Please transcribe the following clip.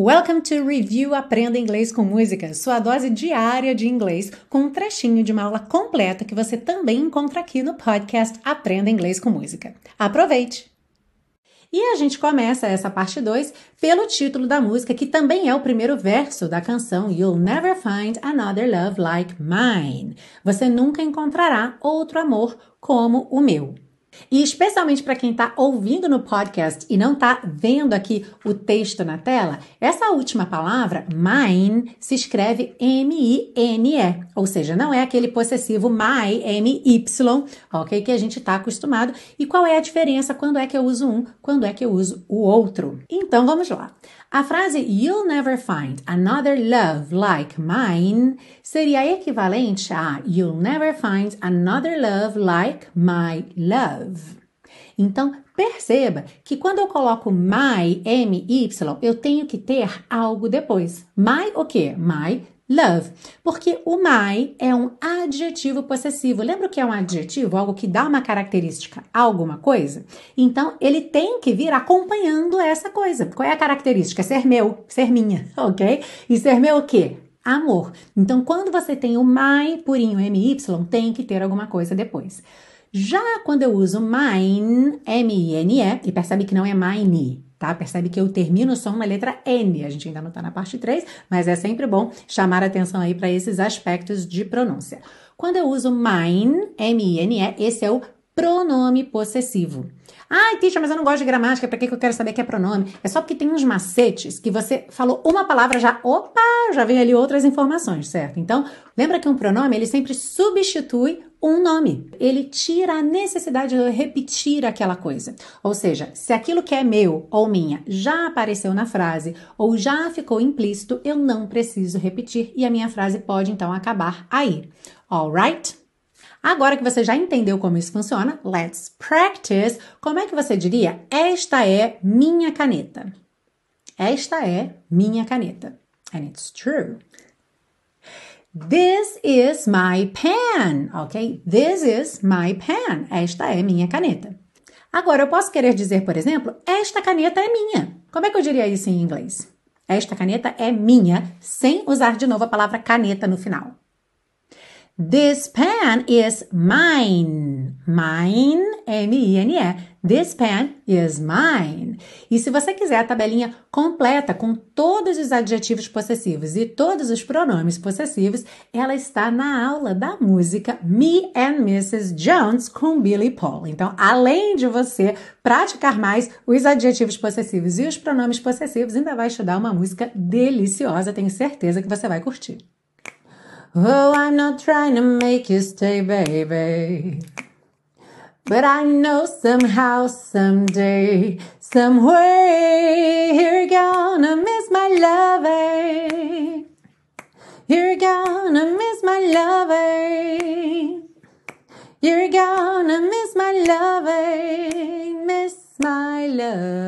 Welcome to Review Aprenda Inglês com Música, sua dose diária de inglês, com um trechinho de uma aula completa que você também encontra aqui no podcast Aprenda Inglês com Música. Aproveite! E a gente começa essa parte 2 pelo título da música, que também é o primeiro verso da canção You'll Never Find Another Love Like Mine. Você nunca encontrará outro amor como o meu. E especialmente para quem está ouvindo no podcast e não está vendo aqui o texto na tela, essa última palavra, mine, se escreve M-I-N-E, ou seja, não é aquele possessivo my, M-Y, ok? Que a gente está acostumado. E qual é a diferença quando é que eu uso um, quando é que eu uso o outro? Então vamos lá. A frase You'll never find another love like mine seria equivalente a You'll never find another love like my love. Então, perceba que quando eu coloco my, M-Y, eu tenho que ter algo depois. My o quê? My love. Porque o my é um adjetivo possessivo. Lembra que é um adjetivo? Algo que dá uma característica a alguma coisa? Então, ele tem que vir acompanhando essa coisa. Qual é a característica? Ser meu, ser minha, ok? E ser meu o quê? Amor. Então, quando você tem o my purinho MY, tem que ter alguma coisa depois. Já quando eu uso mine, M-I-N-E, e percebe que não é mine, tá? Percebe que eu termino o som na letra N. A gente ainda não tá na parte 3, mas é sempre bom chamar atenção aí para esses aspectos de pronúncia. Quando eu uso mine, M-I-N-E, esse é o pronome possessivo. Ai, Tisha, mas eu não gosto de gramática, para que, que eu quero saber que é pronome? É só porque tem uns macetes que você falou uma palavra já, opa, já vem ali outras informações, certo? Então, lembra que um pronome, ele sempre substitui um nome. Ele tira a necessidade de repetir aquela coisa. Ou seja, se aquilo que é meu ou minha já apareceu na frase ou já ficou implícito, eu não preciso repetir e a minha frase pode então acabar aí. Alright? Agora que você já entendeu como isso funciona, let's practice. Como é que você diria? Esta é minha caneta. Esta é minha caneta. And it's true. This is my pen, ok? This is my pen. Esta é minha caneta. Agora, eu posso querer dizer, por exemplo, esta caneta é minha. Como é que eu diria isso em inglês? Esta caneta é minha, sem usar de novo a palavra caneta no final. This pen is mine. Mine, M-I-N-E. This pen is mine. E se você quiser a tabelinha completa com todos os adjetivos possessivos e todos os pronomes possessivos, ela está na aula da música Me and Mrs. Jones com Billy Paul. Então, além de você praticar mais os adjetivos possessivos e os pronomes possessivos, ainda vai estudar uma música deliciosa. Tenho certeza que você vai curtir. Oh, I'm not trying to make you stay, baby. But I know somehow, someday, some way, you're gonna miss my loving. You're gonna miss my loving. You're gonna miss my loving, miss my love.